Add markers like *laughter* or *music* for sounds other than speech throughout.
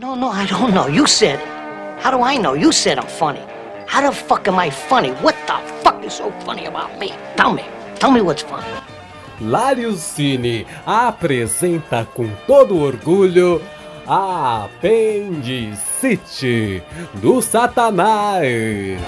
No, no, I don't know. You said. How do I know? You said I'm funny. How the fuck am I funny? What the fuck is so funny about me? Tell me. Tell me what's funny. Lário Cine apresenta com todo orgulho a Apendicite do Satanás.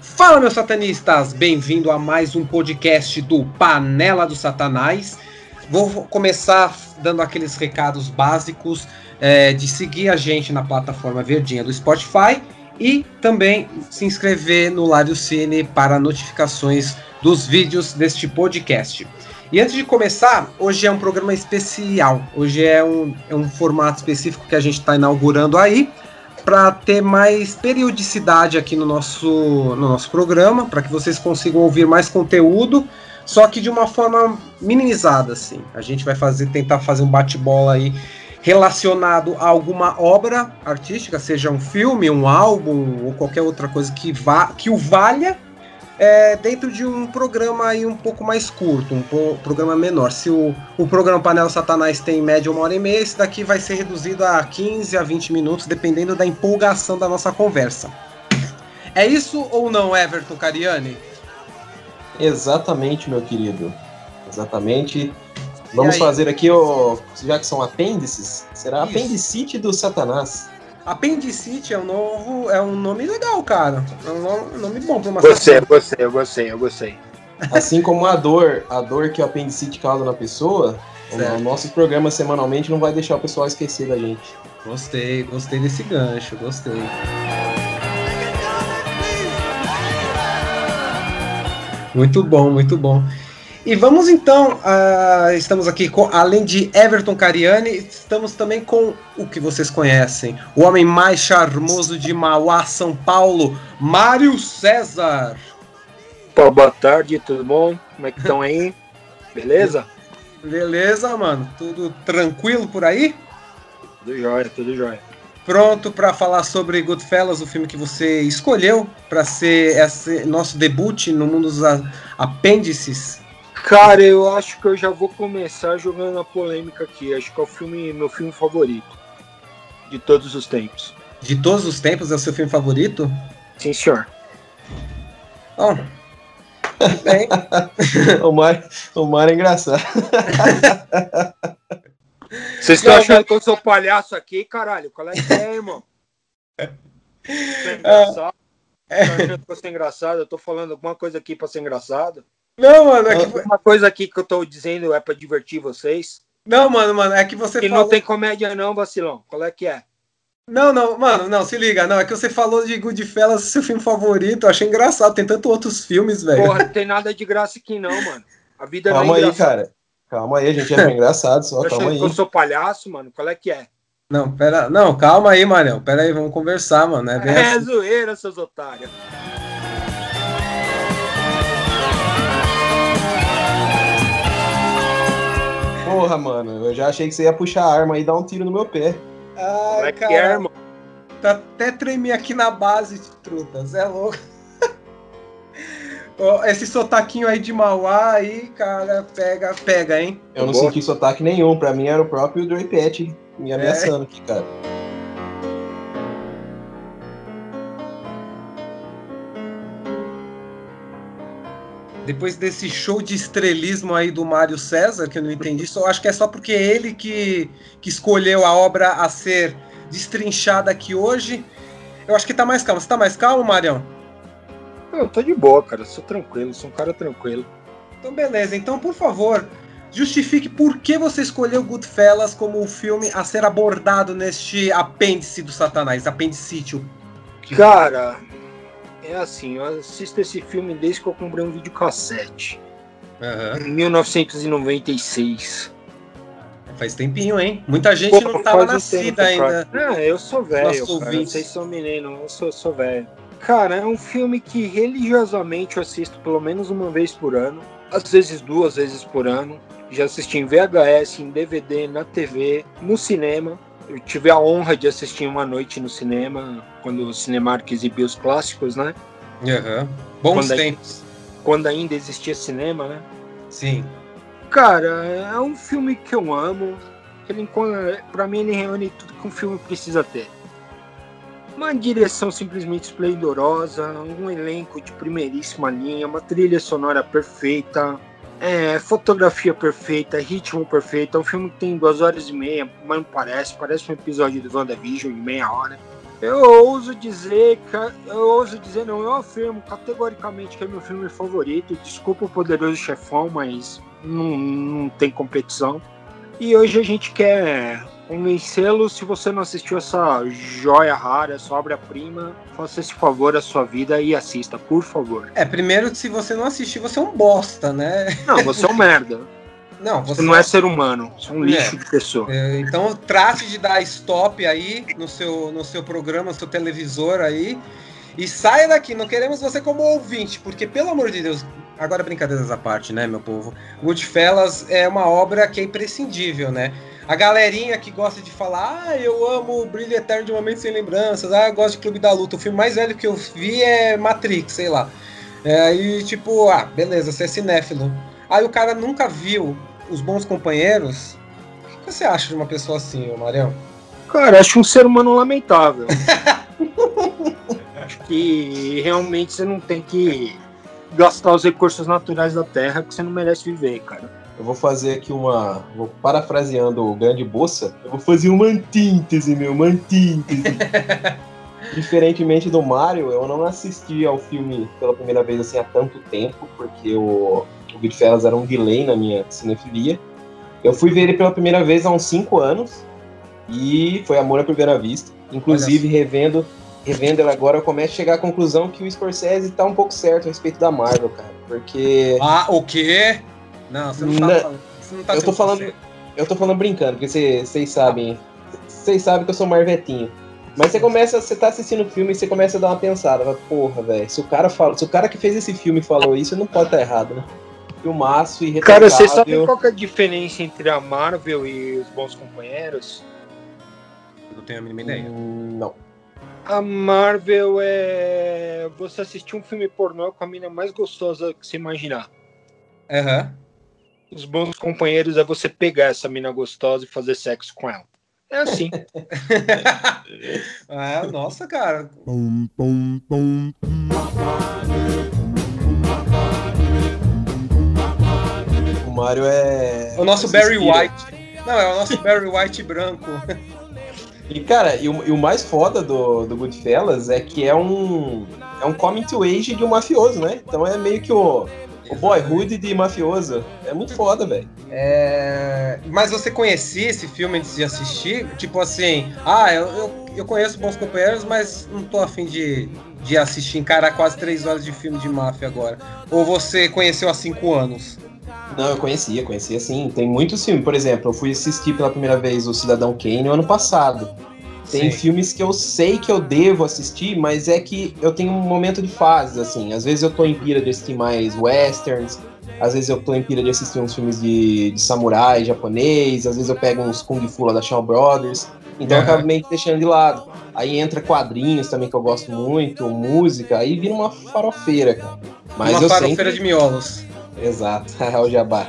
Fala, meus satanistas! Bem-vindo a mais um podcast do Panela do Satanás. Vou começar dando aqueles recados básicos é, de seguir a gente na plataforma verdinha do Spotify e também se inscrever no Lário Cine para notificações dos vídeos deste podcast. E antes de começar, hoje é um programa especial. Hoje é um, é um formato específico que a gente está inaugurando aí para ter mais periodicidade aqui no nosso, no nosso programa, para que vocês consigam ouvir mais conteúdo, só que de uma forma minimizada, assim. A gente vai fazer, tentar fazer um bate-bola aí relacionado a alguma obra artística, seja um filme, um álbum ou qualquer outra coisa que, vá, que o valha, é, dentro de um programa aí um pouco mais curto, um programa menor. Se o, o programa Panela Satanás tem em média uma hora e meia, esse daqui vai ser reduzido a 15 a 20 minutos, dependendo da empolgação da nossa conversa. É isso ou não, Everton Cariani? Exatamente, meu querido. Exatamente. Vamos fazer aqui o. Já que são apêndices, será Isso. apendicite do Satanás. Apendicite é um novo. É um nome legal, cara. É um nome, bom pra uma Gostei, eu gostei, eu gostei, eu gostei. Assim como a dor, a dor que o apendicite causa na pessoa, certo. o nosso programa semanalmente não vai deixar o pessoal esquecer da gente. Gostei, gostei desse gancho, gostei. Muito bom, muito bom. E vamos então, uh, estamos aqui com, além de Everton Cariani, estamos também com o que vocês conhecem, o homem mais charmoso de Mauá, São Paulo, Mário César. Pô, boa tarde, tudo bom? Como é que estão aí? *laughs* Beleza? Beleza, mano. Tudo tranquilo por aí? Tudo jóia, tudo jóia. Pronto para falar sobre Goodfellas, o filme que você escolheu para ser esse nosso debut no mundo dos apêndices Cara, eu acho que eu já vou começar jogando a polêmica aqui. Acho que é o filme, meu filme favorito. De todos os tempos. De todos os tempos é o seu filme favorito? Sim, senhor. Bom. *laughs* Bem. o, Mar, o Mar é engraçado. *laughs* Vocês estão achando que eu sou palhaço aqui, caralho? Qual é que é, irmão? *laughs* É engraçado. É. Tá achando que eu sou engraçado? Eu tô falando alguma coisa aqui pra ser engraçado? Não, mano, é que. Uma coisa aqui que eu tô dizendo é pra divertir vocês. Não, mano, mano, é que você que falou... não tem comédia, não, vacilão. Qual é que é? Não, não, mano, não, se liga, não, é que você falou de Goodfellas, seu filme favorito, eu achei engraçado, tem tantos outros filmes, velho. Porra, não tem nada de graça aqui não, mano. A vida calma não é aí, cara. Calma aí, a gente é *laughs* engraçado só, eu calma aí. eu sou palhaço, mano, qual é que é? Não, pera, não, calma aí, Manel, pera aí, vamos conversar, mano. É, é assim. zoeira, seus otários. Porra, mano, eu já achei que você ia puxar a arma e dar um tiro no meu pé. Ai, é cara. Que arma? Tá até tremer aqui na base de trutas, é louco. Esse sotaquinho aí de Mauá aí, cara, pega, pega, hein? Eu não Boa. senti sotaque nenhum, pra mim era o próprio Dre Pet me ameaçando é. aqui, cara. Depois desse show de estrelismo aí do Mário César, que eu não entendi, só acho que é só porque é ele que, que escolheu a obra a ser destrinchada aqui hoje. Eu acho que tá mais calmo. Você tá mais calmo, Marião? Eu tô de boa, cara. Sou tranquilo, sou um cara tranquilo. Então, beleza. Então, por favor, justifique por que você escolheu Goodfellas como o filme a ser abordado neste apêndice do Satanás, apendicite. Cara, é assim, eu assisto esse filme desde que eu comprei um videocassete. Uhum. Em 1996. Faz tempinho, hein? Muita gente Pô, não tava nascida um ainda. Ah, eu sou velho, Vocês são menino, eu sou, sou velho. Cara, é um filme que religiosamente eu assisto pelo menos uma vez por ano. Às vezes duas vezes por ano. Já assisti em VHS, em DVD, na TV, no cinema eu tive a honra de assistir uma noite no cinema, quando o Cinemark exibiu os clássicos, né? Uhum. Bons quando tempos. Ainda, quando ainda existia cinema, né? Sim. Cara, é um filme que eu amo. Ele, pra mim, ele reúne tudo que um filme precisa ter. Uma direção simplesmente esplendorosa, um elenco de primeiríssima linha, uma trilha sonora perfeita, é, fotografia perfeita, ritmo perfeito. É um filme que tem duas horas e meia, mas não parece, parece um episódio do WandaVision de meia hora. Eu ouso dizer, eu ouso dizer, não, eu afirmo categoricamente que é meu filme favorito. Desculpa o Poderoso Chefão, mas não, não tem competição. E hoje a gente quer convencê-lo. Se você não assistiu essa joia rara, essa obra-prima, faça esse favor à sua vida e assista, por favor. É, primeiro, se você não assistir, você é um bosta, né? Não, você é um merda. *laughs* Não, você, você não é ser humano, você é um lixo é. de pessoa. É, então trate de dar stop aí no seu, no seu programa, no seu televisor aí. E saia daqui, não queremos você como ouvinte, porque pelo amor de Deus, agora brincadeiras à parte, né, meu povo? Goodfellas é uma obra que é imprescindível, né? A galerinha que gosta de falar, ah, eu amo o Brilho Eterno de Momento Sem Lembranças, ah, eu gosto de Clube da Luta. O filme mais velho que eu vi é Matrix, sei lá. É, aí, tipo, ah, beleza, você é cinéfilo. Aí o cara nunca viu Os Bons Companheiros. O que você acha de uma pessoa assim, Marião? Cara, acho um ser humano lamentável. *laughs* acho que realmente você não tem que gastar os recursos naturais da Terra que você não merece viver, cara. Eu vou fazer aqui uma. Vou parafraseando o grande Bossa. Eu vou fazer uma antíntese, meu, uma antíntese. *laughs* Diferentemente do Mario, eu não assisti ao filme pela primeira vez assim há tanto tempo, porque o, o Goodfellas era um delay na minha cinefilia. Eu fui ver ele pela primeira vez há uns 5 anos e foi amor à primeira vista. Inclusive, revendo, revendo ele agora, eu começo a chegar à conclusão que o Scorsese tá um pouco certo a respeito da Marvel, cara. Porque. Ah, o quê? Não, você não, tá falando. Você não tá eu tô falando. Eu tô falando brincando, porque vocês sabem. Vocês sabem que eu sou marvetinho. Mas você começa, você tá assistindo o filme e você começa a dar uma pensada, fala, porra, velho, se o cara fala, se o cara que fez esse filme falou isso, não pode estar tá errado, né? Filmaço e Cara, você sabe qual é a diferença entre a Marvel e os bons companheiros? Não tenho a mínima ideia. Hum, não. A Marvel é você assistir um filme pornô com a mina mais gostosa que você imaginar. Aham. Uhum os bons companheiros é você pegar essa mina gostosa e fazer sexo com ela. É assim. *laughs* é, nossa, cara. O Mario é. O nosso Barry White. Não, é o nosso Barry White branco. *laughs* E, cara, e o, e o, mais foda do, do Goodfellas é que é um. É um coming to age de um mafioso, né? Então é meio que o o Boyhood de mafioso. É muito foda, velho. É... Mas você conhecia esse filme antes de assistir? Tipo assim, ah, eu, eu, eu conheço Bons Companheiros, mas não tô afim de, de assistir, encarar quase três horas de filme de máfia agora. Ou você conheceu há cinco anos? Não, eu conhecia, conhecia sim. Tem muitos filmes. Por exemplo, eu fui assistir pela primeira vez o Cidadão Kane no ano passado. Tem Sim. filmes que eu sei que eu devo assistir, mas é que eu tenho um momento de fase, assim. Às vezes eu tô em pira de assistir mais westerns, às vezes eu tô em pira de assistir uns filmes de, de samurai japonês, às vezes eu pego uns Kung Fu lá da Shaw Brothers. Então uhum. eu acabo meio que deixando de lado. Aí entra quadrinhos também que eu gosto muito, música, aí vira uma farofeira, cara. Mas uma farofeira sempre... de miolos. Exato, *laughs* é *laughs* o jabá.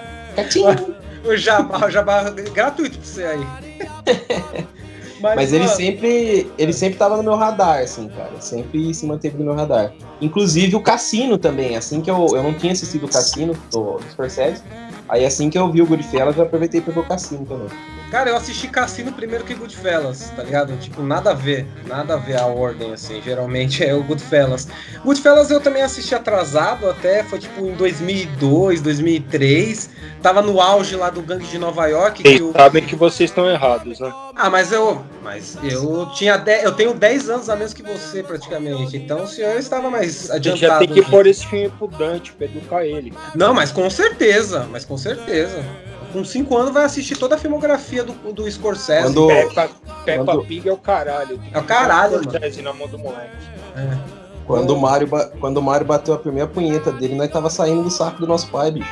o jabá, o jabá gratuito pra você aí. *laughs* Mas, Mas ele sempre ele sempre tava no meu radar, assim, cara. Sempre se manteve no meu radar. Inclusive o Cassino também. Assim que eu, eu não tinha assistido o Cassino do, do Scorsese. Aí assim que eu vi o Goodfellas, eu aproveitei pra ver o Cassino também. Cara, eu assisti Cassino primeiro que Goodfellas, tá ligado? Tipo, nada a ver, nada a ver a ordem, assim, geralmente é o Goodfellas. Goodfellas eu também assisti atrasado até, foi tipo em 2002, 2003, tava no auge lá do Gangue de Nova York. Vocês que sabem que vocês estão errados, né? Ah, mas eu, mas eu tinha, de, eu tenho 10 anos a menos que você, praticamente, então o senhor estava mais adiantado. Você já tem que pôr esse filme pro Dante pra educar ele. Não, mas com certeza, mas com certeza com 5 anos vai assistir toda a filmografia do, do Scorsese. Quando... Peppa, Peppa Quando... Pig é o caralho. É o caralho, Scorsese mano. na mão do moleque. É. Quando, o Mario, quando o Mario bateu a primeira punheta dele, nós tava saindo do saco do nosso pai, bicho.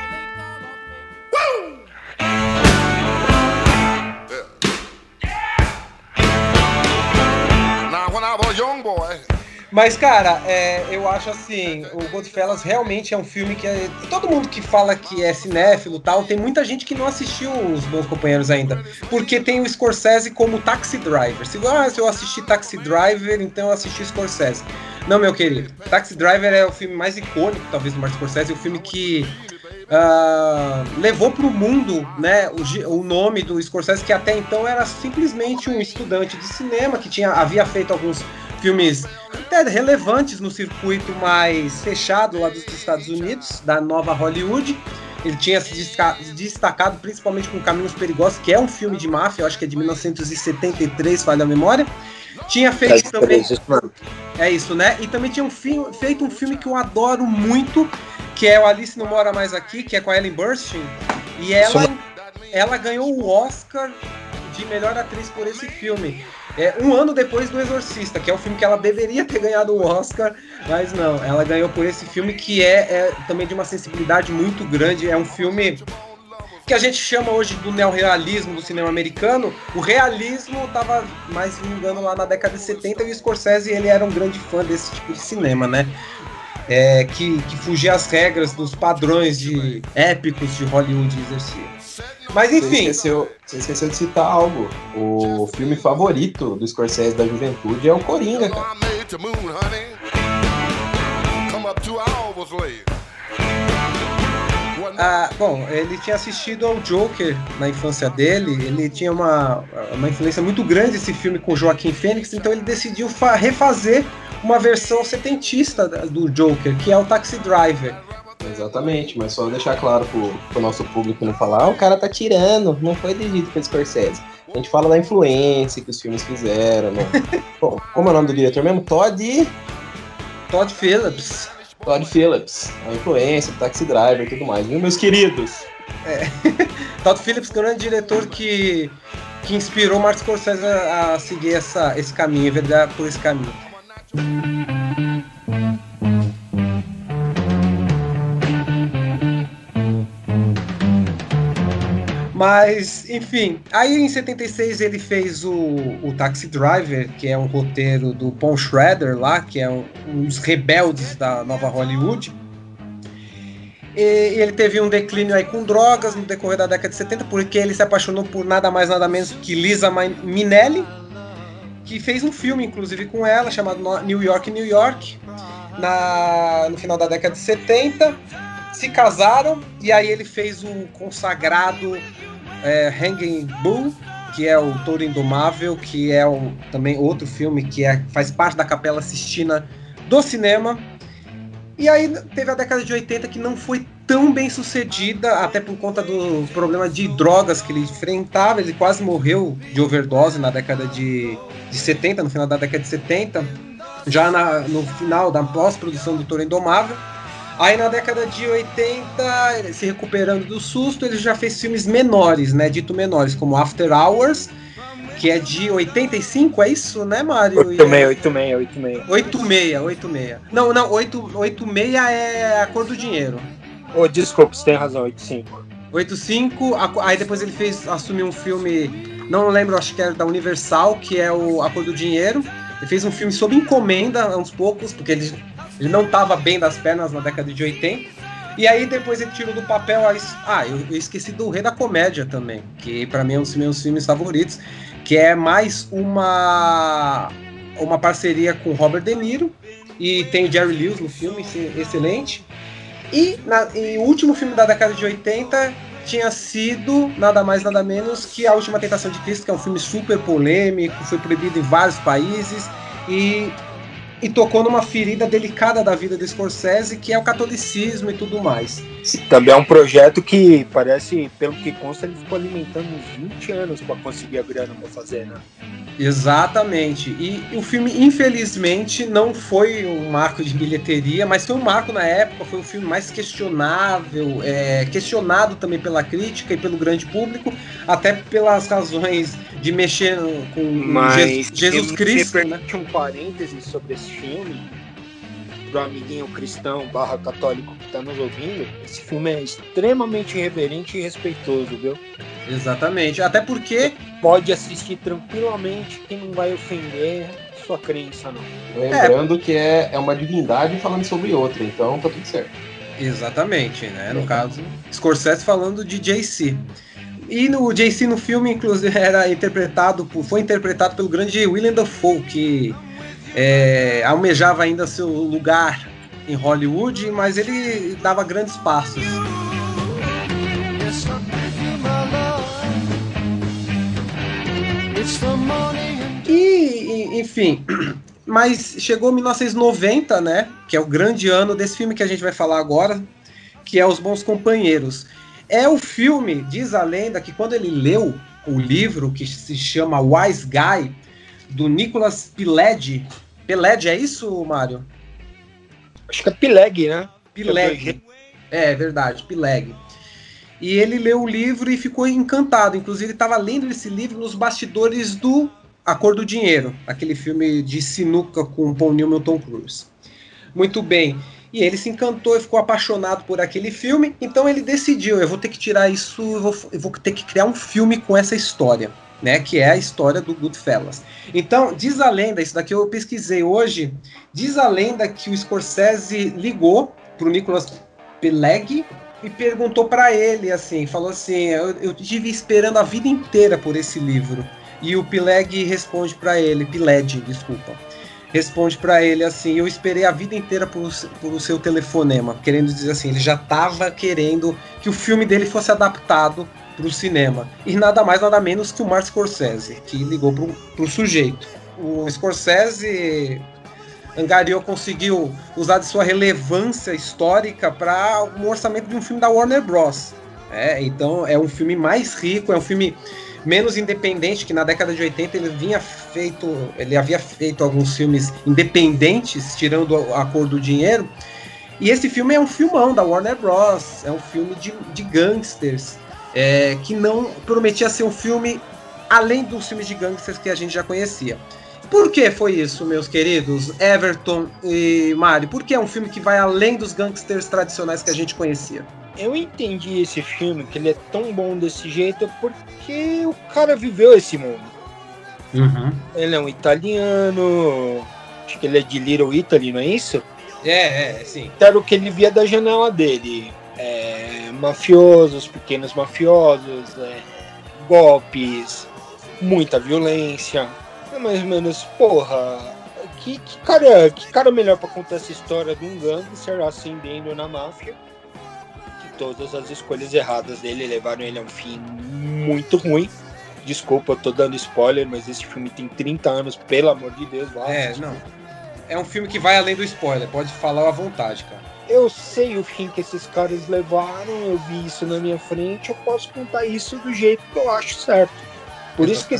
Mas, cara, é, eu acho assim, o Goodfellas realmente é um filme que é, todo mundo que fala que é cinéfilo tal, tem muita gente que não assistiu os Bons Companheiros ainda, porque tem o Scorsese como Taxi Driver. Se, ah, se eu assisti Taxi Driver, então eu assisti Scorsese. Não, meu querido, Taxi Driver é o filme mais icônico, talvez, do Martin Scorsese, é o filme que uh, levou para o mundo né, o, o, nome do Scorsese, que até então era simplesmente um estudante de cinema que tinha, havia feito alguns filmes até relevantes no circuito mais fechado lá dos Estados Unidos, da nova Hollywood. Ele tinha se destacado principalmente com Caminhos Perigosos, que é um filme de máfia, eu acho que é de 1973, falha a memória. Tinha feito é, também. É isso, né? E também tinha um filme, feito um filme que eu adoro muito, que é o Alice Não Mora Mais Aqui, que é com a Ellen Burstyn. E ela, ela ganhou o Oscar de melhor atriz por esse filme. É, um ano depois do Exorcista, que é o filme que ela deveria ter ganhado o Oscar, mas não, ela ganhou por esse filme que é, é também de uma sensibilidade muito grande. É um filme que a gente chama hoje do neorrealismo do cinema americano, o realismo estava mais vingando lá na década de 70 e o Scorsese ele era um grande fã desse tipo de cinema, né? É, que, que fugia às regras dos padrões de épicos de Hollywood exercia. Mas enfim. Você esqueceu, você esqueceu de citar algo. O filme favorito do Scorsese da juventude é o Coringa, cara. Ah, bom, ele tinha assistido ao Joker na infância dele, ele tinha uma, uma influência muito grande esse filme com Joaquim Fênix, então ele decidiu refazer uma versão setentista do Joker, que é o Taxi Driver. Exatamente, mas só deixar claro pro, pro nosso público não falar, ah, o cara tá tirando, não foi dirigido pelo Scorsese. A gente fala da influência que os filmes fizeram. Né? *laughs* Bom, como é o nome do diretor mesmo? Todd. Todd Phillips. Todd Phillips. A influência, o Taxi Driver e tudo mais, viu, meus queridos? É. *laughs* Todd Phillips, grande diretor que, que inspirou Martin Scorsese a, seguir essa, esse caminho, verdade, por esse caminho. Mas, enfim, aí em 76 ele fez o, o Taxi Driver, que é um roteiro do Paul Schrader lá, que é um, um dos rebeldes da nova Hollywood. E ele teve um declínio aí com drogas no decorrer da década de 70, porque ele se apaixonou por nada mais nada menos que Lisa Minelli, que fez um filme, inclusive, com ela, chamado New York, New York, na, no final da década de 70 se casaram e aí ele fez o consagrado é, Hanging Bull, que é o Touro Indomável, que é o, também outro filme que é, faz parte da Capela Sistina do cinema. E aí teve a década de 80 que não foi tão bem sucedida, até por conta do problema de drogas que ele enfrentava. Ele quase morreu de overdose na década de, de 70, no final da década de 70, já na, no final da pós-produção do Touro Indomável. Aí na década de 80, se recuperando do susto, ele já fez filmes menores, né? Dito menores, como After Hours, que é de 85, é isso, né, Mário? 86, 86, 86. 86, 86. Não, não, 8, 86 é a cor do dinheiro. Oh, desculpa, você tem razão, 85. 85, aí depois ele fez, assumiu um filme, não lembro, acho que era da Universal, que é o A Cor do Dinheiro. Ele fez um filme sob encomenda, uns poucos, porque ele ele não estava bem das pernas na década de 80. E aí depois ele tirou do papel a... Ah, eu, eu, esqueci do Rei da Comédia também, que para mim é um dos meus filmes favoritos, que é mais uma uma parceria com Robert De Niro e tem o Jerry Lewis no filme, excelente. E, na, e o último filme da década de 80 tinha sido nada mais nada menos que A Última Tentação de Cristo, que é um filme super polêmico, foi proibido em vários países e e tocou numa ferida delicada da vida do Scorsese, que é o catolicismo e tudo mais. Também é um projeto que parece, pelo que consta, ele ficou alimentando uns 20 anos para conseguir a grana para fazer, né? Exatamente. E o filme, infelizmente, não foi um marco de bilheteria, mas foi um marco na época, foi um filme mais questionável, é, questionado também pela crítica e pelo grande público, até pelas razões de mexer com mas Jesus, Cristo. Né? um parênteses sobre esse filme, pro amiguinho cristão barra católico que tá nos ouvindo, esse filme é extremamente reverente e respeitoso, viu? Exatamente. Até porque. Pode assistir tranquilamente, quem não vai ofender sua crença, não. Lembrando é. que é, é uma divindade falando sobre outra, então tá tudo certo. Exatamente, né? No caso, Scorsese falando de JC. E no JC no filme, inclusive, *laughs* era interpretado por, foi interpretado pelo grande William Dafoe, que é, almejava ainda seu lugar em Hollywood, mas ele dava grandes passos. E, enfim, *clears throat* mas chegou 1990, né? Que é o grande ano desse filme que a gente vai falar agora, que é Os Bons Companheiros. É o filme, diz a lenda, que quando ele leu o livro que se chama Wise Guy, do Nicholas Pileggi. Pileggi, é isso, Mário? Acho que é Pileg, né? Pileg. É, é verdade, Pileg. E ele leu o livro e ficou encantado. Inclusive, estava lendo esse livro nos bastidores do A Cor do Dinheiro, aquele filme de sinuca com Paul Newman e Tom Cruise. Muito bem. E ele se encantou e ficou apaixonado por aquele filme. Então ele decidiu: eu vou ter que tirar isso, eu vou, eu vou ter que criar um filme com essa história. Né, que é a história do Goodfellas. Então, diz a lenda, isso daqui eu pesquisei hoje, diz a lenda que o Scorsese ligou pro Nicolas Pileggi e perguntou para ele assim, falou assim, eu, eu tive esperando a vida inteira por esse livro. E o Pileg responde para ele, Piled, desculpa responde para ele assim: Eu esperei a vida inteira por, por o seu telefonema. Querendo dizer assim, ele já estava querendo que o filme dele fosse adaptado para o cinema. E nada mais, nada menos que o Martin Scorsese, que ligou para o sujeito. O Scorsese angariou, conseguiu usar de sua relevância histórica para um orçamento de um filme da Warner Bros. É, então é um filme mais rico, é um filme menos independente, que na década de 80 ele vinha feito, ele havia feito alguns filmes independentes, tirando a cor do dinheiro. E esse filme é um filmão da Warner Bros. É um filme de, de gangsters. É, que não prometia ser um filme além dos filmes de gangsters que a gente já conhecia. Por que foi isso, meus queridos Everton e Mari? Por que é um filme que vai além dos gangsters tradicionais que a gente conhecia? Eu entendi esse filme, que ele é tão bom desse jeito, porque o cara viveu esse mundo. Uhum. Ele é um italiano, acho que ele é de Little Italy, não é isso? É, é, sim. Era o que ele via da janela dele. É, mafiosos, pequenos mafiosos, é, golpes, muita violência. É mais ou menos, porra, que, que, cara, que cara melhor para contar essa história de um gangster ascendendo na máfia todas as escolhas erradas dele levaram ele a um fim muito ruim. Desculpa, eu tô dando spoiler, mas esse filme tem 30 anos, pelo amor de Deus. é, não. É um filme que vai além do spoiler, pode falar à vontade, cara. Eu sei o fim que esses caras levaram, eu vi isso na minha frente, eu posso contar isso do jeito que eu acho certo. Por isso que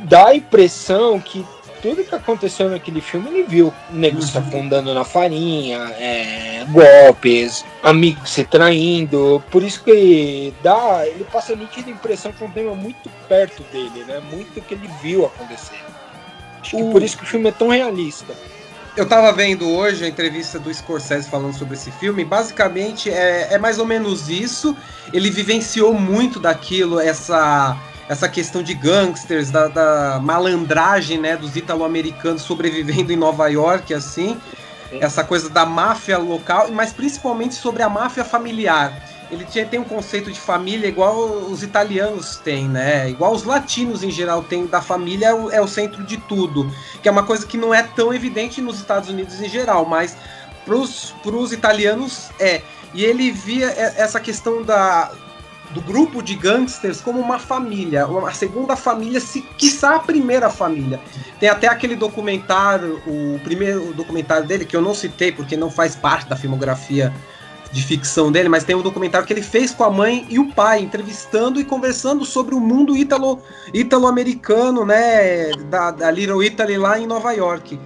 dá a impressão que tudo que aconteceu naquele filme ele viu. Nego se afundando na farinha, é, golpes, amigos se traindo. Por isso que dá, ele passa a nítida impressão que é um tema muito perto dele, né? Muito que ele viu acontecer. Acho o... que por isso que o filme é tão realista. Eu tava vendo hoje a entrevista do Scorsese falando sobre esse filme. Basicamente é, é mais ou menos isso. Ele vivenciou muito daquilo, essa essa questão de gangsters, da, da malandragem, né, dos italo-americanos sobrevivendo em Nova York, assim, essa coisa da máfia local, mas principalmente sobre a máfia familiar. Ele tinha, tem um conceito de família igual os italianos têm, né? Igual os latinos em geral têm, da família é o, é o centro de tudo. Que é uma coisa que não é tão evidente nos Estados Unidos em geral, mas para os italianos é. E ele via essa questão da, do grupo de gangsters como uma família, uma segunda família, se quiçá a primeira família. Tem até aquele documentário, o primeiro documentário dele, que eu não citei porque não faz parte da filmografia de ficção dele, mas tem um documentário que ele fez com a mãe e o pai, entrevistando e conversando sobre o mundo ítalo, ítalo-americano, né, da, da Little Italy lá em Nova York.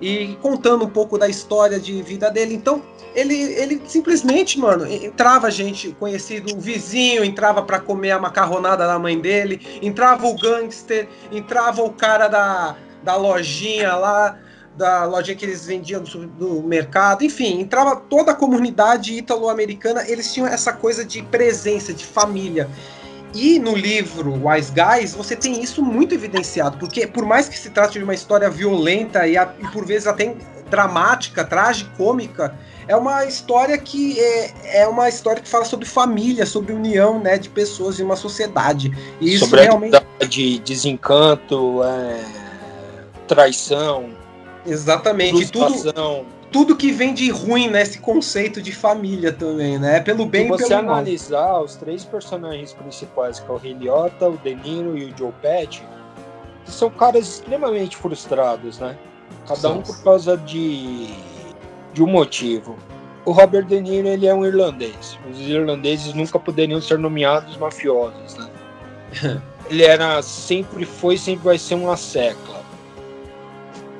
E contando um pouco da história de vida dele. Então, ele, ele simplesmente, mano, entrava gente conhecido, o vizinho entrava para comer a macarronada da mãe dele, entrava o gangster, entrava o cara da, da lojinha lá, da lojinha que eles vendiam do, do mercado, enfim, entrava toda a comunidade ítalo-americana, eles tinham essa coisa de presença, de família. E no livro Wise Guys, você tem isso muito evidenciado, porque por mais que se trate de uma história violenta e, a, e por vezes até dramática, tragicômica, é uma história que é, é uma história que fala sobre família, sobre união, né, de pessoas em uma sociedade. E isso sobre realmente de desencanto, é, traição, exatamente, tudo tudo que vem de ruim nesse conceito de família também, né? Pelo bem e pelo mal. Se você analisar os três personagens principais, que é o Rei Liotta, o De Niro e o Joe Pesci, são caras extremamente frustrados, né? Cada um por causa de, de um motivo. O Robert De Niro ele é um irlandês. Os irlandeses nunca poderiam ser nomeados mafiosos, né? *laughs* ele era sempre foi sempre vai ser uma secla.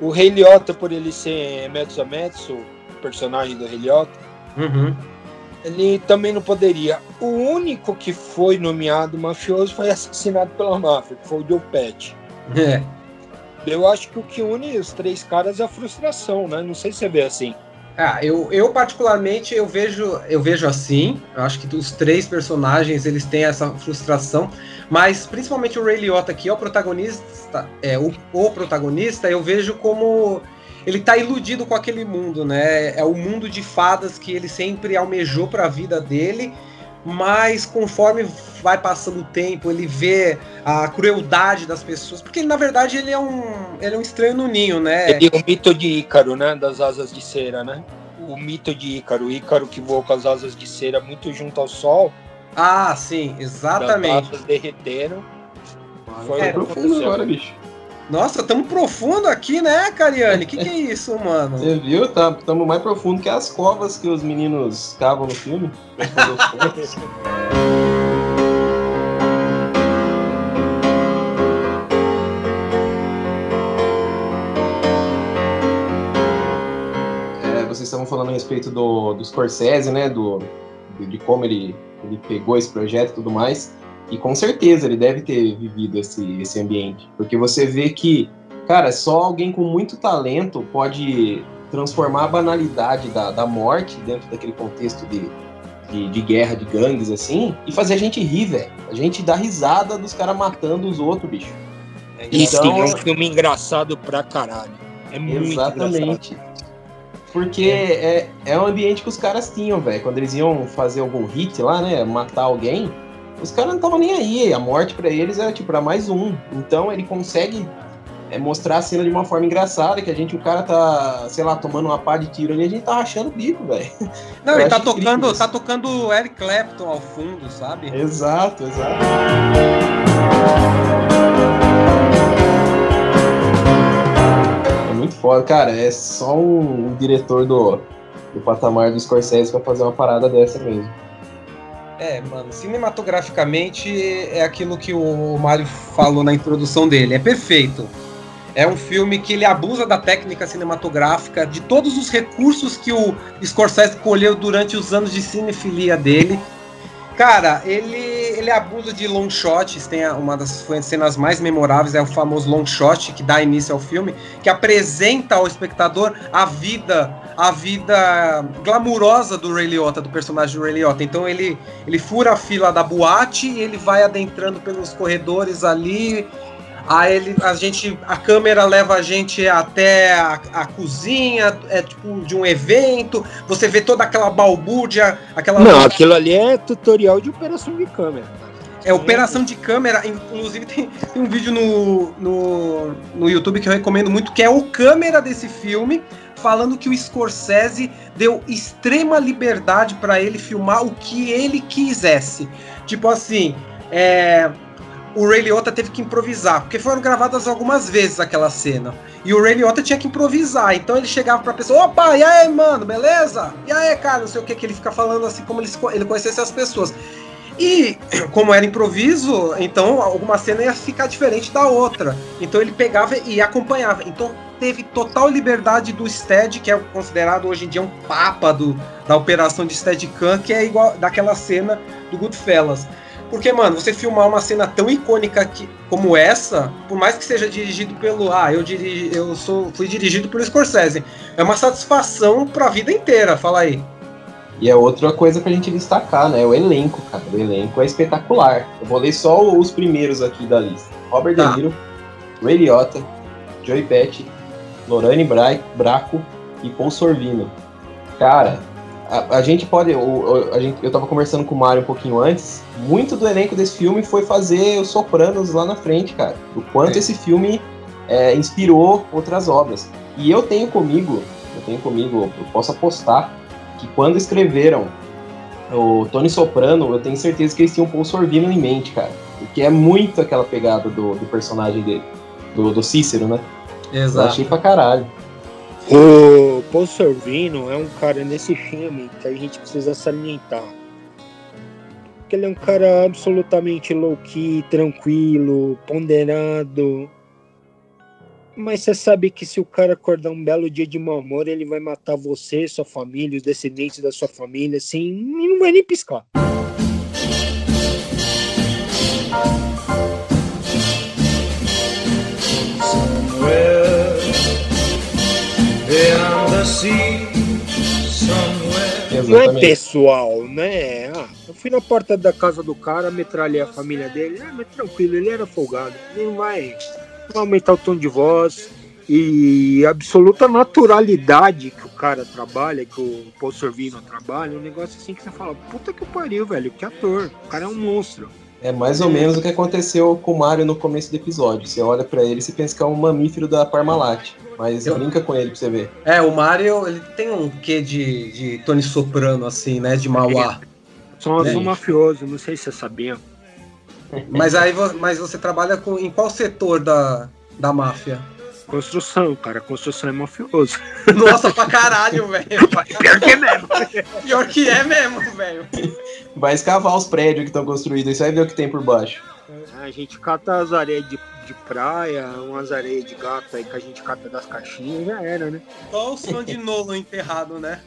O Rei Liotta, por ele ser Metsu Metsu, personagem do Rei Liotta, uhum. ele também não poderia. O único que foi nomeado mafioso foi assassinado pela máfia, que foi o Joe Pesci. É. Eu acho que o que une os três caras é a frustração, né? Não sei se você vê assim. Ah, eu, eu particularmente eu vejo eu vejo assim. Eu acho que os três personagens eles têm essa frustração, mas principalmente o Ray Liotta que é o protagonista, é o, o protagonista, eu vejo como ele tá iludido com aquele mundo, né? É o mundo de fadas que ele sempre almejou para a vida dele mas conforme vai passando o tempo, ele vê a crueldade das pessoas, porque na verdade ele é um, ele é um estranho no ninho, né? Ele é o mito de Ícaro, né? Das asas de cera, né? O mito de Ícaro, o Ícaro que voa com as asas de cera muito junto ao sol. Ah, sim, exatamente. As asas derreteram. Foi é, profundo agora, bicho. Nossa, tamo profundo aqui, né, Cariane? Que que é isso, mano? Você viu? Tá, tamo mais profundo que as covas que os meninos cavam no filme. *laughs* é, vocês estavam falando a respeito do, do Scorsese, né? Do, de como ele, ele pegou esse projeto e tudo mais. E com certeza ele deve ter vivido esse, esse ambiente. Porque você vê que, cara, só alguém com muito talento pode transformar a banalidade da, da morte dentro daquele contexto de, de, de guerra, de gangues, assim, e fazer a gente rir, velho. A gente dá risada dos caras matando os outros, bicho. É, então, é um filme engraçado pra caralho. É muito Exatamente. Engraçado. Porque é. é, é um ambiente que os caras tinham, velho. Quando eles iam fazer algum hit lá, né? Matar alguém, os caras não estavam nem aí. A morte para eles era tipo, era mais um. Então ele consegue é, mostrar a cena de uma forma engraçada, que a gente, o cara tá, sei lá, tomando uma pá de tiro ali, a gente tá rachando o bico, velho. *laughs* Não, ele tá tocando, tá tocando Eric Clapton ao fundo, sabe? Exato, exato. É muito foda, cara. É só um, um diretor do, do patamar do Scorsese pra fazer uma parada dessa mesmo. É, mano, cinematograficamente é aquilo que o Mário falou na introdução dele, é perfeito. É um filme que ele abusa da técnica cinematográfica, de todos os recursos que o Scorsese colheu durante os anos de cinefilia dele. Cara, ele, ele abusa de long shots, tem uma das cenas mais memoráveis, é o famoso long shot que dá início ao filme, que apresenta ao espectador a vida a vida glamurosa do Ray Liotta, do personagem do Ray Liotta. Então ele, ele fura a fila da boate e ele vai adentrando pelos corredores ali. Aí ele, a gente, a câmera leva a gente até a, a cozinha, é tipo de um evento. Você vê toda aquela balbúrdia, aquela. Não, aquilo ali é tutorial de operação de câmera. É operação de câmera, inclusive tem, tem um vídeo no, no, no YouTube que eu recomendo muito, que é o câmera desse filme, falando que o Scorsese deu extrema liberdade para ele filmar o que ele quisesse. Tipo assim, é, o Ray Liotta teve que improvisar, porque foram gravadas algumas vezes aquela cena. E o Ray Liotta tinha que improvisar, então ele chegava pra pessoa, opa, e aí, mano, beleza? E aí, cara, não sei o que, que ele fica falando assim, como ele, ele conhecesse as pessoas. E *clears throat* como era improviso, então alguma cena ia ficar diferente da outra. Então ele pegava e acompanhava. Então teve total liberdade do Stead, que é considerado hoje em dia um papa do, da operação de Steadicam, que é igual daquela cena do Goodfellas. Porque, mano, você filmar uma cena tão icônica que, como essa, por mais que seja dirigido pelo. Ah, eu, dirigi, eu sou, fui dirigido pelo Scorsese. É uma satisfação pra vida inteira, fala aí. E é outra coisa pra gente destacar, né? O elenco, cara. O elenco é espetacular. Eu vou ler só os primeiros aqui da lista. Robert tá. De Niro, Ray Liotta, Joey Pett, Lorane Bra Braco e Paul Sorvino. Cara, a, a gente pode. O, a gente, eu tava conversando com o Mário um pouquinho antes. Muito do elenco desse filme foi fazer os Sopranos lá na frente, cara. O quanto é. esse filme é, inspirou outras obras. E eu tenho comigo, eu tenho comigo, eu posso apostar que quando escreveram o Tony Soprano, eu tenho certeza que eles tinham Paul Sorvino em mente, cara. Porque é muito aquela pegada do, do personagem dele, do, do Cícero, né? Exato. Eu achei pra caralho. O Paul Sorvino é um cara nesse filme que a gente precisa salientar. Porque ele é um cara absolutamente low-key, tranquilo, ponderado, mas você sabe que se o cara acordar um belo dia de mau humor, ele vai matar você, sua família, os descendentes da sua família, assim, e não vai nem piscar. Não é pessoal, né? Ah, eu fui na porta da casa do cara, metralhei a família dele. Ah, mas tranquilo, ele era folgado. Ele não vai aumentar o tom de voz e absoluta naturalidade que o cara trabalha, que o Paul Sorvino trabalha, um negócio assim que você fala, puta que pariu, velho, que ator, o cara é um monstro. É mais ou menos o que aconteceu com o Mario no começo do episódio. Você olha para ele e pensa que é um mamífero da Parmalat. Mas Eu... brinca com ele pra você ver. É, o Mario, ele tem um quê de, de Tony Soprano, assim, né? De Mauá. São né? um mafioso, não sei se você sabia. Mas aí mas você trabalha com, em qual setor da, da máfia? Construção, cara. Construção é mafioso. *laughs* Nossa, pra caralho, velho. Pior que é mesmo. Pior que é mesmo, velho. Vai escavar os prédios que estão construídos e você vai ver o que tem por baixo. A gente cata as areias de, de praia, umas areias de gato aí que a gente cata das caixinhas, já era, né? Só o som de novo enterrado, né?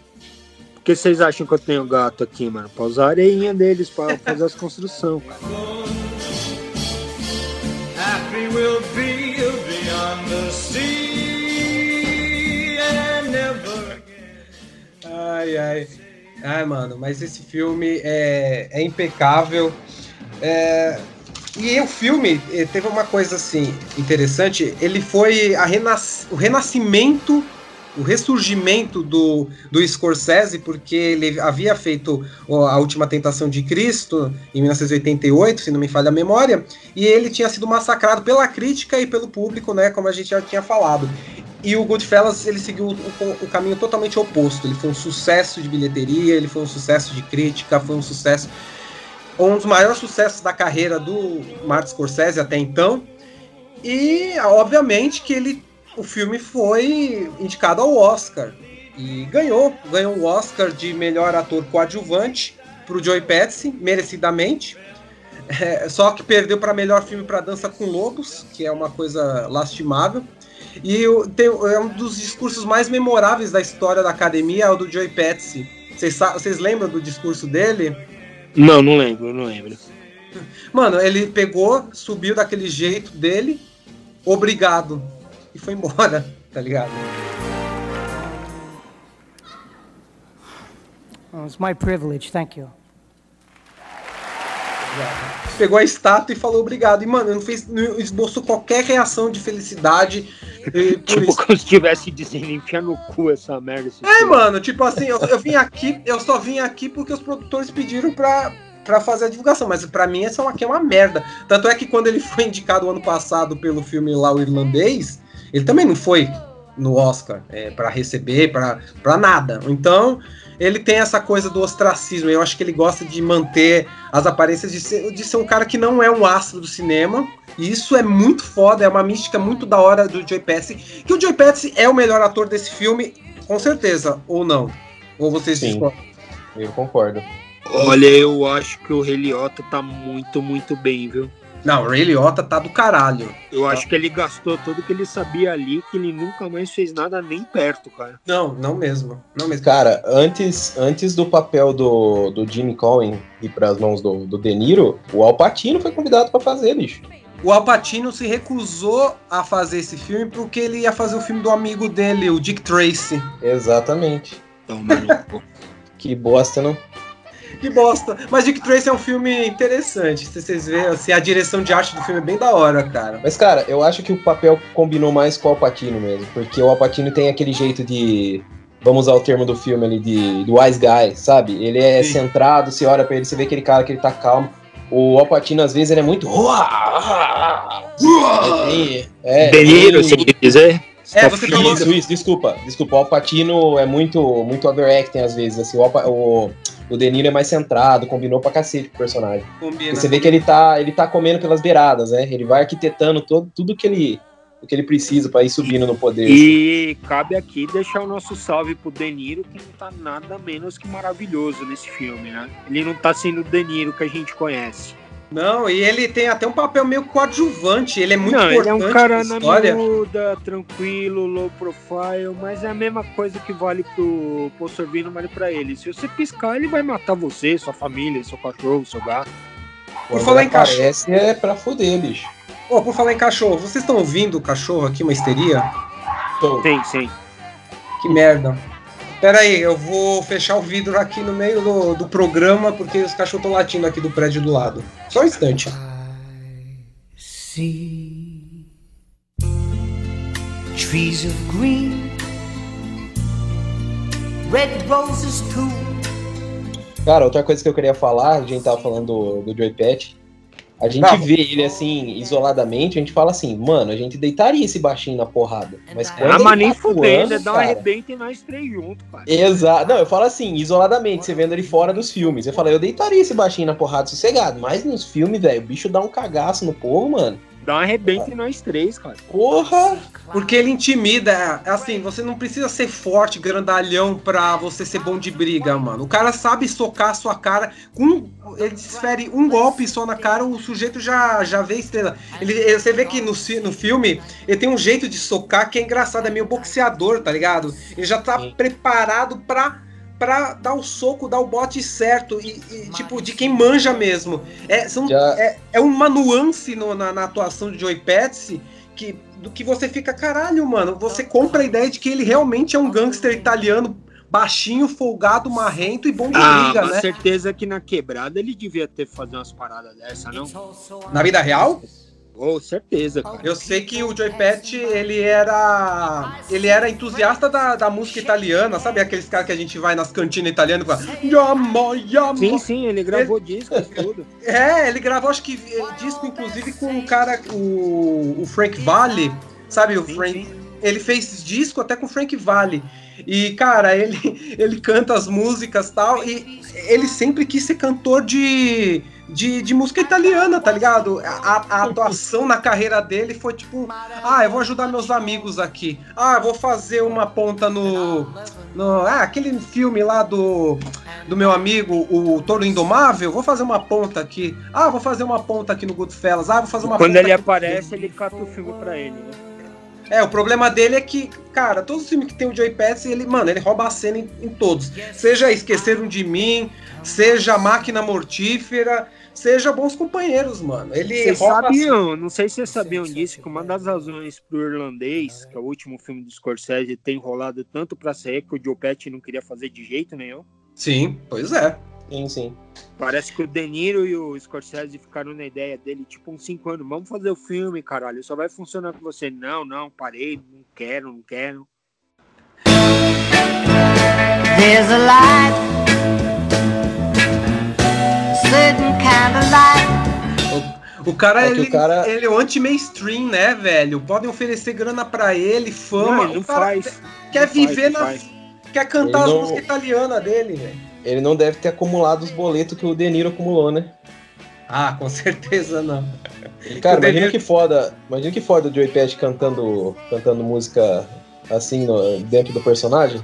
Por que vocês acham que eu tenho gato aqui, mano? Pra usar a areinha deles pra fazer as construções, cara. *laughs* be beyond the sea and never Ai, ai. Ai, mano, mas esse filme é, é impecável. É... E o filme eh, teve uma coisa assim interessante. Ele foi a renas... o renascimento o ressurgimento do, do Scorsese, porque ele havia feito a Última Tentação de Cristo em 1988, se não me falha a memória, e ele tinha sido massacrado pela crítica e pelo público, né, como a gente já tinha falado. E o Goodfellas ele seguiu o, o, caminho totalmente oposto. Ele foi um sucesso de bilheteria, ele foi um sucesso de crítica, foi um sucesso, um dos maiores sucessos da carreira do Martin Scorsese até então. E obviamente que ele o filme foi indicado ao Oscar e ganhou. Ganhou o Oscar de melhor ator coadjuvante para o Joey Pesci, merecidamente. É, só que perdeu para melhor filme para Dança com Lobos, que é uma coisa lastimável. E tem, é um dos discursos mais memoráveis da história da academia, é o do Joey Pesci. Vocês, vocês lembram do discurso dele? Não, não lembro, não lembro. Mano, ele pegou, subiu daquele jeito dele, obrigado e foi embora, *laughs* tá ligado? Well, it's my privilege, thank you. Pegou a estátua e falou obrigado. E, mano, não fez. Não esboçou qualquer reação de felicidade. *laughs* tipo, isso. como se estivesse dizendo, enfia no cu essa merda. É, filho. mano, tipo assim, eu, eu vim aqui, eu só vim aqui porque os produtores pediram pra, pra fazer a divulgação. Mas para mim essa aqui é uma merda. Tanto é que quando ele foi indicado ano passado pelo filme lá, o irlandês, ele também não foi no Oscar é, para receber, para nada. Então, ele tem essa coisa do ostracismo. Eu acho que ele gosta de manter as aparências de ser, de ser um cara que não é um astro do cinema. E isso é muito foda, é uma mística muito da hora do Joey Pesci. Que o Joey Pesci é o melhor ator desse filme, com certeza, ou não? Ou vocês Sim, discordam? Eu concordo. Olha, eu acho que o Rei Liotta tá muito, muito bem, viu? Não, o Ray Liotta tá do caralho. Eu tá. acho que ele gastou tudo que ele sabia ali, que ele nunca mais fez nada nem perto, cara. Não, não mesmo. Não mesmo. Cara, antes, antes do papel do, do Jimmy Cohen ir pras mãos do, do De Niro, o Alpatino foi convidado para fazer, bicho. O Alpatino se recusou a fazer esse filme porque ele ia fazer o filme do amigo dele, o Dick Tracy. Exatamente. Então, maluco. *laughs* Que bosta, não? Que bosta. Mas Dick Tracy é um filme interessante. Se vocês verem, assim, a direção de arte do filme é bem da hora, cara. Mas, cara, eu acho que o papel combinou mais com o Alpatino mesmo. Porque o Alpatino tem aquele jeito de. Vamos usar o termo do filme ali, de, do wise guy, sabe? Ele é Sim. centrado, você olha pra ele, você vê aquele cara que ele tá calmo. O Alpatino, às vezes, ele é muito. É, Delírio, se quiser. É, você falou... Isso, isso, desculpa. Desculpa, o Alpatino é muito, muito overacting às vezes. Assim, o, Alpa, o, o De Niro é mais centrado, combinou pra cacete com o personagem. Combina. Você vê que ele tá, ele tá comendo pelas beiradas, né? Ele vai arquitetando todo, tudo que ele, o que ele precisa para ir subindo no poder. E assim. cabe aqui deixar o nosso salve pro De Niro, que não tá nada menos que maravilhoso nesse filme, né? Ele não tá sendo o De Niro que a gente conhece. Não, e ele tem até um papel meio coadjuvante, ele é muito não, importante. Ele é um cara na história. miúda, tranquilo, low profile, mas é a mesma coisa que vale pro, pro Sorvino, vale pra ele. Se você piscar, ele vai matar você, sua família, seu cachorro, seu gato. Por falar em cachorro. é pra foder, bicho. Oh, por falar em cachorro, vocês estão ouvindo o cachorro aqui, uma histeria? Tô. Tem, sim. Que merda. Pera aí, eu vou fechar o vidro aqui no meio do, do programa porque os cachorros estão latindo aqui do prédio do lado. Só um instante. Trees of green, red roses too. Cara, outra coisa que eu queria falar, a gente tava falando do, do Joy Pet, a gente tá. vê ele assim, isoladamente, a gente fala assim, mano, a gente deitaria esse baixinho na porrada. Mas quando ah, mas nem tá fudendo, dá um arrebento e nós três juntos, cara. Exato. Não, eu falo assim, isoladamente, você vendo ele fora dos filmes. Eu falo, eu deitaria esse baixinho na porrada sossegado. Mas nos filmes, velho, o bicho dá um cagaço no povo, mano. Dá um arrebento em nós três, cara. Porra! Porque ele intimida. É, assim, você não precisa ser forte, grandalhão pra você ser bom de briga, mano. O cara sabe socar a sua cara. Com, ele desfere um golpe só na cara, o sujeito já, já vê estrela. Ele, você vê que no, no filme ele tem um jeito de socar que é engraçado, é meio boxeador, tá ligado? Ele já tá Sim. preparado pra pra dar o soco, dar o bote certo e, e tipo, de quem manja mesmo. É, são, Já... é, é uma nuance no, na, na, atuação de Joey Petsy que, do que você fica, caralho, mano, você compra a ideia de que ele realmente é um gangster italiano baixinho, folgado, marrento e bom de ah, briga, né? certeza que na quebrada ele devia ter fazer umas paradas dessa, não? Na vida real? Oh, certeza, cara. Eu sei que o Joy Pet, ele era. Ele era entusiasta da, da música italiana, sabe? Aqueles caras que a gente vai nas cantinas italianas e fala. Yama, yama. Sim, sim, ele gravou ele... discos tudo. É, ele gravou, acho que disco, inclusive, com o cara, o, o Frank Valley, sabe? O sim, Frank. Sim. Ele fez disco até com o Frank Valley. E, cara, ele, *laughs* ele canta as músicas tal. E ele sempre quis ser cantor de de, de música italiana, tá ligado? A, a, atuação na carreira dele foi tipo, ah, eu vou ajudar meus amigos aqui. Ah, eu vou fazer uma ponta no. no ah, aquele filme lá do, do meu amigo, o Toro Indomável, vou fazer uma ponta aqui. Ah, vou fazer uma ponta aqui no Goodfellas. Ah, vou fazer uma Quando ponta ele aparece, ele cata o filme pra ele, né? É, o problema dele é que, cara, todos os filmes que tem o Joey Pets, ele, mano, ele rouba a cena em, em todos. Seja Esqueceram de Mim, seja Máquina Mortífera, seja bons companheiros, mano. Ele vocês sabiam, não sei se vocês sabiam disso, que uma das razões pro irlandês, que é o último filme do Scorsese, tem enrolado tanto pra ser que o Joe Pesci não queria fazer de jeito nenhum. Sim, pois é. Sim, sim. Parece que o De Niro e o Scorsese ficaram na ideia dele, tipo, uns 5 anos, vamos fazer o filme, caralho, só vai funcionar com você. Não, não, parei, não quero, não quero. There's a light o, o cara, é ele, o cara... ele é o anti-mainstream, né, velho? Podem oferecer grana pra ele, fama. Não, ele não faz. Quer não viver faz, na. Quer cantar ele as não... músicas italianas dele, velho. Ele não deve ter acumulado os boletos que o De Niro acumulou, né? Ah, com certeza não. Cara, imagina Niro... que foda. Imagina que foda o Joey Pet cantando, cantando música assim no, dentro do personagem.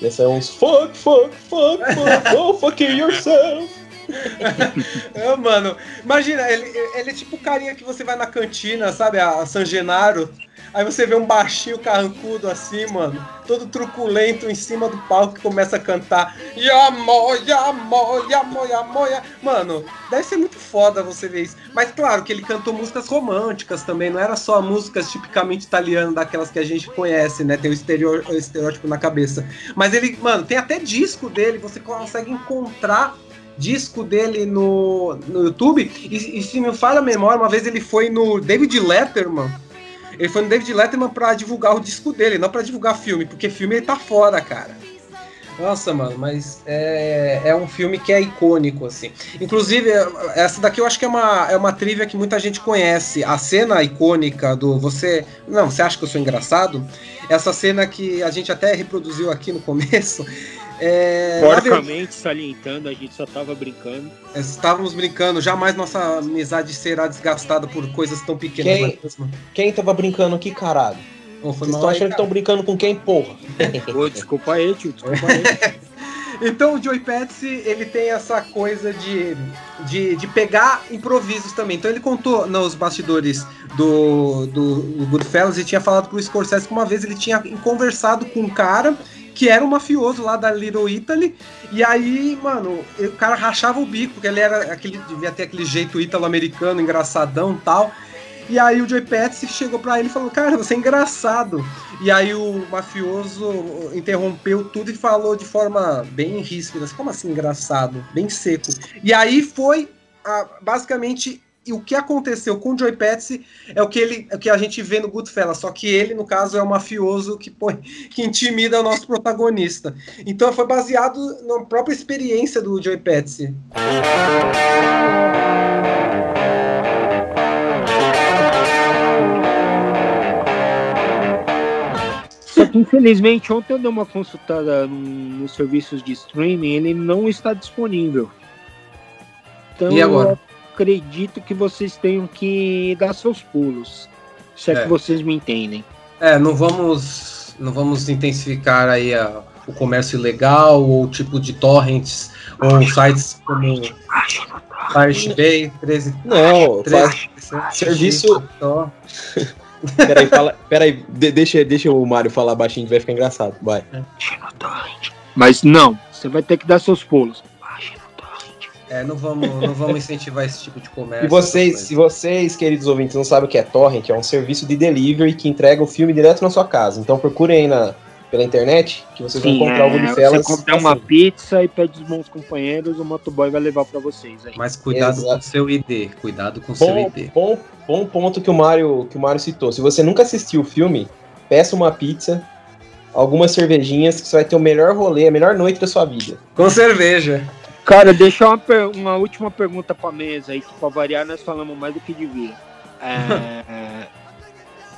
Ia sair uns fuck, fuck, fuck, fuck, *laughs* go fuck yourself. *laughs* é, mano, imagina, ele, ele é tipo o carinha que você vai na cantina, sabe? A San Genaro. Aí você vê um baixinho carrancudo assim, mano, todo truculento em cima do palco que começa a cantar Yamo, Yamo, Yamo, Yamo, Mano, deve ser muito foda você ver isso. Mas claro que ele cantou músicas românticas também, não era só músicas tipicamente italianas, daquelas que a gente conhece, né? Tem o, o estereótipo na cabeça. Mas ele, mano, tem até disco dele, você consegue encontrar disco dele no, no YouTube. E, e se me falha a memória, uma vez ele foi no David Letterman ele foi no David Letterman pra divulgar o disco dele, não pra divulgar filme, porque filme ele tá fora, cara. Nossa, mano, mas é, é um filme que é icônico, assim. Inclusive, essa daqui eu acho que é uma, é uma trivia que muita gente conhece. A cena icônica do Você. Não, você acha que eu sou engraçado? Essa cena que a gente até reproduziu aqui no começo, é, Porcamente salientando, a gente só tava brincando. Estávamos brincando, jamais nossa amizade será desgastada por coisas tão pequenas. Quem, quem tava brincando aqui, caralho? Vocês estão achando que estão brincando com quem, porra? Ô, desculpa aí, tio, desculpa aí. *laughs* Então o Joey Patsy, ele tem essa coisa de, de, de, pegar improvisos também. Então ele contou nos bastidores do, do, do Goodfellas e tinha falado pro Scorsese que uma vez ele tinha conversado com um cara que era um mafioso lá da Little Italy. E aí, mano, o cara rachava o bico, porque ele era aquele, devia ter aquele jeito ítalo-americano, engraçadão tal. E aí o Joey Patsy chegou pra ele e falou, cara, você é engraçado. E aí o mafioso interrompeu tudo e falou de forma bem ríspida, como assim engraçado? Bem seco. E aí foi basicamente e o que aconteceu com o Joey Patsy é o que ele, é o que a gente vê no Goodfellas, só que ele, no caso, é o mafioso que, põe, *laughs* que intimida o nosso protagonista. Então foi baseado na própria experiência do Joey Patsy. Só que infelizmente ontem eu dei uma consultada nos serviços de streaming, ele não está disponível. Então, e agora? Acredito que vocês tenham que dar seus pulos. Se é, é. que vocês me entendem. É, não vamos, não vamos intensificar aí a, o comércio ilegal ou o tipo de torrents ou sites como Bay 13. Não, 13, serviço. *laughs* peraí, fala, peraí, de, deixa, deixa o Mário falar baixinho que vai ficar engraçado. Vai. Mas não, você vai ter que dar seus pulos. É, não vamos, não vamos incentivar esse tipo de comércio. E vocês, se vocês, queridos ouvintes, não sabem o que é torrent, é um serviço de delivery que entrega o filme direto na sua casa. Então procurem aí na, pela internet que vocês Sim, vão encontrar é, o Goodfellas. Você comprar uma pizza e pede os bons companheiros, o motoboy vai levar para vocês. Aí. Mas cuidado Exato. com o seu ID, cuidado com o seu ID. Bom, bom ponto que o Mário que o Mário citou. Se você nunca assistiu o filme, peça uma pizza, algumas cervejinhas que você vai ter o melhor rolê, a melhor noite da sua vida. Com cerveja. Cara, deixa uma, uma última pergunta pra mesa aí, que pra variar nós falamos mais do que devia. É... *laughs*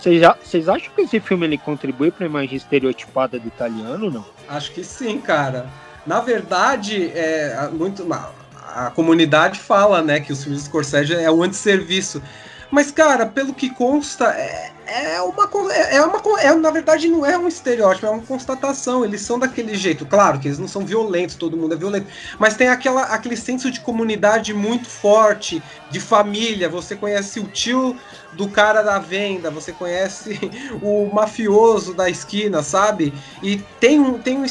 Vocês acham que esse filme ele contribui para a imagem estereotipada do italiano não? Acho que sim, cara. Na verdade, é, muito, a comunidade fala né, que o filmes de Scorsese é o antisserviço. Mas, cara, pelo que consta, é, é uma, é, é uma. É, na verdade, não é um estereótipo, é uma constatação. Eles são daquele jeito. Claro que eles não são violentos, todo mundo é violento. Mas tem aquela, aquele senso de comunidade muito forte, de família. Você conhece o tio do cara da venda, você conhece *laughs* o mafioso da esquina, sabe? E tem um. Tem um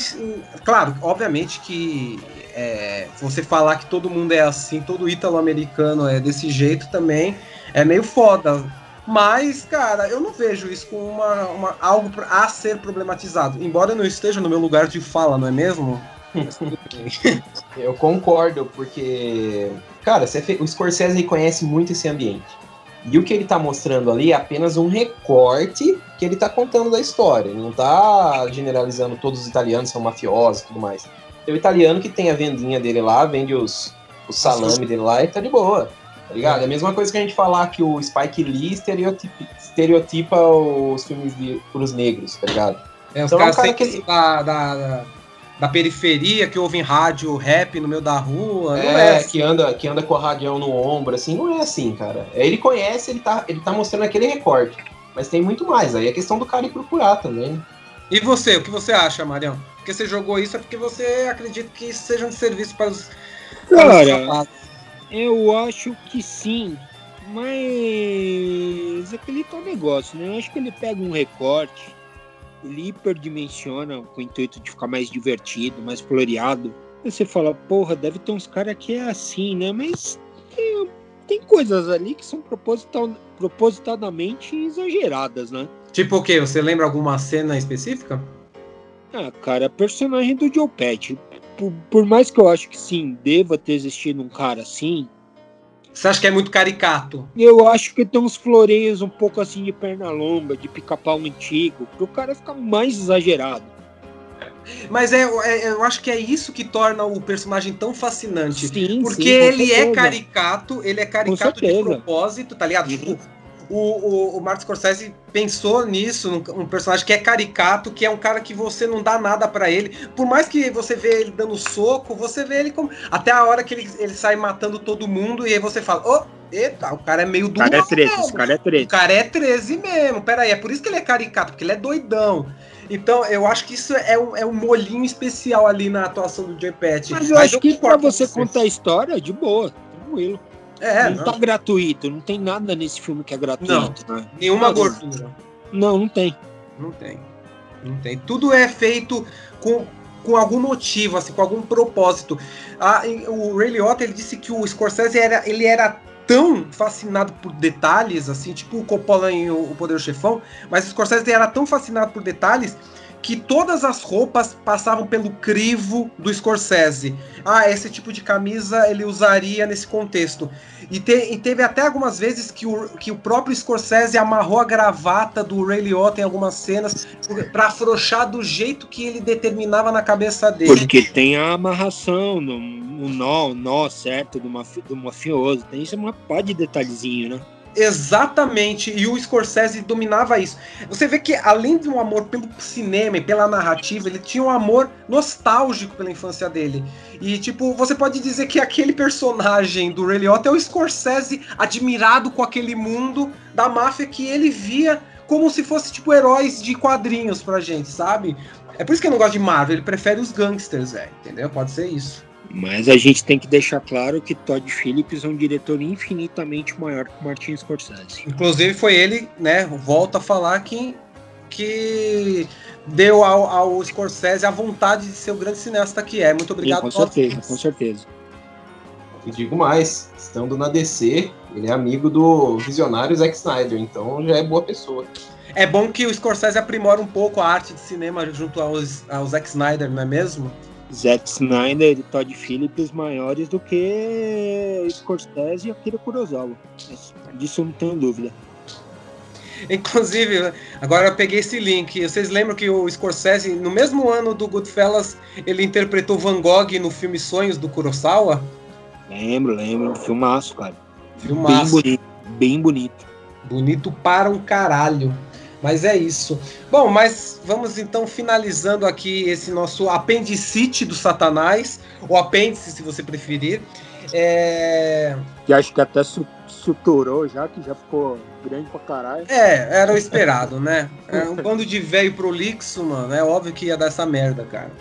claro, obviamente que é, você falar que todo mundo é assim, todo ítalo-americano é desse jeito também é meio foda. Mas, cara, eu não vejo isso como uma, uma, algo a ser problematizado. Embora eu não esteja no meu lugar de fala, não é mesmo? *laughs* eu concordo, porque, cara, o Scorsese conhece muito esse ambiente. E o que ele tá mostrando ali é apenas um recorte que ele tá contando da história. Ele não tá generalizando todos os italianos são mafiosos e tudo mais. Tem o italiano que tem a vendinha dele lá, vende os, o salame dele lá e tá de boa. Tá ligado? É a mesma coisa que a gente falar que o Spike Lee estereotipa, estereotipa os filmes de, pros negros, tá ligado? É, os então, caras é um cara que... da, da, da, periferia que ouvem rádio rap no meio da rua. É, é assim. que, anda, que anda com a radião no ombro, assim, não é assim, cara. Ele conhece, ele tá, ele tá mostrando aquele recorte. Mas tem muito mais, aí é questão do cara ir procurar também. E você, o que você acha, Marião? Porque você jogou isso é porque você acredita que isso seja um serviço para os Cara, eu acho que sim, mas aquele tal negócio, né? Eu acho que ele pega um recorte, ele hiperdimensiona com o intuito de ficar mais divertido, mais floreado. Aí você fala, porra, deve ter uns caras que é assim, né? Mas tem, tem coisas ali que são proposital, propositadamente exageradas, né? Tipo o quê? Você lembra alguma cena específica? Ah, cara, personagem do Joe Pet. Por, por mais que eu acho que sim, deva ter existido um cara assim, você acha que é muito caricato? Eu acho que tem uns floreios um pouco assim de perna longa, de pica-pau antigo, pro cara ficar mais exagerado. Mas é, é, eu acho que é isso que torna o personagem tão fascinante. Sim, porque sim, ele é caricato, ele é caricato de certeza. propósito, tá ligado? Tipo, o, o, o Martin Scorsese pensou nisso, num, um personagem que é caricato, que é um cara que você não dá nada pra ele. Por mais que você vê ele dando soco, você vê ele como. Até a hora que ele, ele sai matando todo mundo, e aí você fala, ô, eita, o cara é meio O cara é durão 13, mesmo. esse cara é O 13. cara é 13 mesmo, peraí, é por isso que ele é caricato, porque ele é doidão. Então, eu acho que isso é um, é um molinho especial ali na atuação do Jay Pet. Mas eu acho que pra com você contar a história, de boa, tranquilo. É, não, não, tá gratuito, não tem nada nesse filme que é gratuito, né? nenhuma Não. gordura. Não, não tem. Não tem. Não tem. Tudo é feito com, com algum motivo, assim, com algum propósito. Ah, e o Ray Liotta, ele disse que o Scorsese era, ele era tão fascinado por detalhes, assim, tipo o Coppola em O o Poder do Chefão, mas o Scorsese era tão fascinado por detalhes que todas as roupas passavam pelo crivo do Scorsese. Ah, esse tipo de camisa ele usaria nesse contexto. E, te- e teve até algumas vezes que o, que o próprio Scorsese amarrou a gravata do Ray Liotta em algumas cenas pra afrouxar do jeito que ele determinava na cabeça dele. Porque tem a amarração, no nó, o nó certo do, mafi, do mafioso. Tem isso, uma pá de detalhezinho, né? Exatamente, e o Scorsese dominava isso. Você vê que além de um amor pelo cinema e pela narrativa, ele tinha um amor nostálgico pela infância dele. E tipo, você pode dizer que aquele personagem do Ray Liotta é o Scorsese admirado com aquele mundo da máfia que ele via como se fosse tipo heróis de quadrinhos pra gente, sabe? É por isso que eu não gosto de Marvel, ele prefere os gangsters, velho, entendeu? Pode ser isso. Mas a gente tem que deixar claro que Todd Phillips é um diretor infinitamente maior que o Martin Scorsese. Inclusive foi ele, né, volta a falar que, que deu ao, ao Scorsese a vontade de ser o grande cineasta que é. Muito Sim, obrigado. com Todd certeza, Phillips. com certeza. E digo mais, estando na DC, ele é amigo do visionário Zack Snyder, então já é boa pessoa. É bom que o Scorsese aprimora um pouco a arte de cinema junto aos, ao Zack Snyder, não é mesmo? Zack Snyder e Todd Phillips maiores do que Scorsese e Akira Kurosawa. Disso eu não tenho dúvida. Inclusive, agora eu peguei esse link. Vocês lembram que o Scorsese, no mesmo ano do Goodfellas, ele interpretou Van Gogh no filme Sonhos do Kurosawa? Lembro, lembro. Filmaço, cara. Bem Filmaço. bonito. Bem bonito. Bonito para um caralho. Mas é isso. Bom, mas vamos então finalizando aqui esse nosso apendicite do Satanás, ou apêndice, se você preferir. É, Que acho que até su suturou já, que já ficou grande pra caralho. é, era o esperado, né? É um bando de velho prolixo, mano. É óbvio que ia dar essa merda, cara.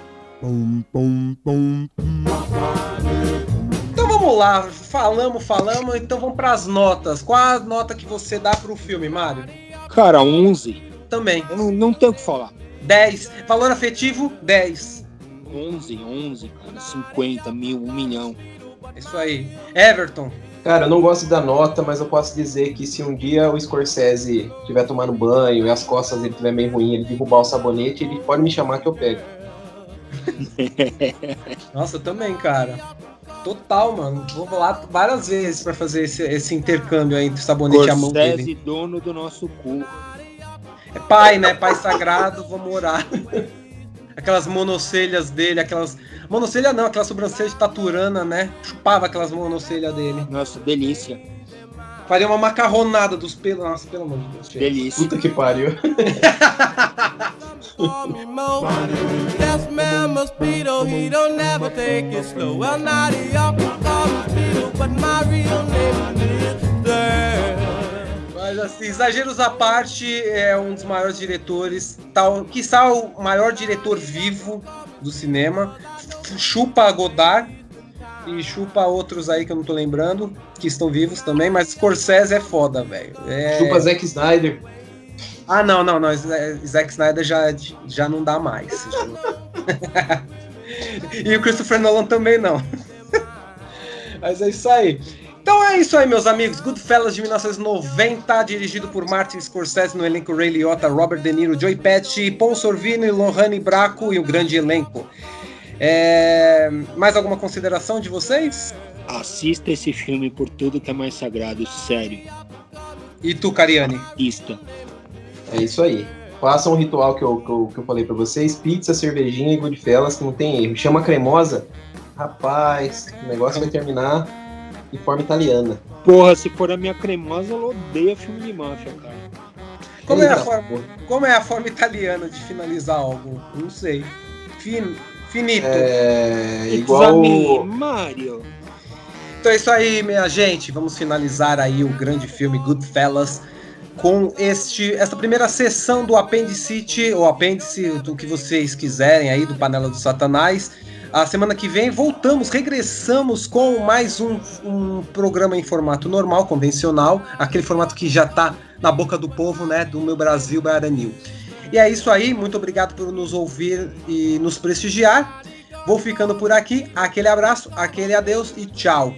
Então vamos lá, falamos, falamos, então vamos pras notas. Qual a nota que você dá pro filme, Mário? Cara, 11. Também. Eu não, não tenho o que falar. 10. Valor afetivo, 10. 11, 11, cara. 50 mil, 1 milhão. É Isso aí. Everton. Cara, eu não gosto da nota, mas eu posso dizer que se um dia o Scorsese estiver tomando banho e as costas dele estiver meio ruim, ele derrubar o sabonete, ele pode me chamar que eu pego. *laughs* Nossa, eu também, cara. Total, mano. Vou lá várias vezes pra fazer esse, esse intercâmbio aí entre sabonete e a mão dele. Dono do nosso cu. É pai, né? Pai sagrado, vamos orar. Aquelas monocelhas dele, aquelas. Monocelha não, aquela sobrancelha de taturana, né? Chupava aquelas monocelhas dele. Nossa, delícia. Faria uma macarronada dos pelos. Nossa, pelo amor de Deus. chega. Delícia. Puta que pariu. Yes, man, mosquito, he don't never take it slow. Well, now the uncle called mosquito, but my real name is Mr. Mas assim, exageros à parte, é um dos maiores diretores, tal, quiçá o maior diretor vivo do cinema. Chupa Godard. E chupa outros aí que eu não tô lembrando, que estão vivos também, mas Scorsese é foda, velho. É... Chupa Zack Snyder. Ah, não, não, não. Zack Snyder já, já não dá mais. *laughs* e o Christopher Nolan também não. *laughs* Mas é isso aí. Então é isso aí, meus amigos. Goodfellas de 1990, dirigido por Martin Scorsese no elenco Ray Liotta, Robert De Niro, Joey Pesci, Paul Sorvino, Lohane Braco e o grande elenco. É... Mais alguma consideração de vocês? Assista esse filme por tudo que é mais sagrado, sério. E tu, Cariani? Isto. É isso aí. Faça um ritual que eu, que eu, que eu falei para vocês: pizza, cervejinha e Goodfellas, que não tem erro. Chama cremosa. Rapaz, o negócio vai terminar de forma italiana. Porra, se for a minha cremosa, eu odeio filme de máfia, cara. Como é, a forma, como é a forma italiana de finalizar algo? Não sei. Fin, finito. É igual. Mario. Então é isso aí, minha gente. Vamos finalizar aí o grande filme Goodfellas com este esta primeira sessão do Apendicite, ou apêndice, do que vocês quiserem aí, do Panela do Satanás. A semana que vem voltamos, regressamos com mais um, um programa em formato normal, convencional, aquele formato que já está na boca do povo, né, do meu Brasil Baranil. E é isso aí, muito obrigado por nos ouvir e nos prestigiar. Vou ficando por aqui, aquele abraço, aquele adeus e tchau.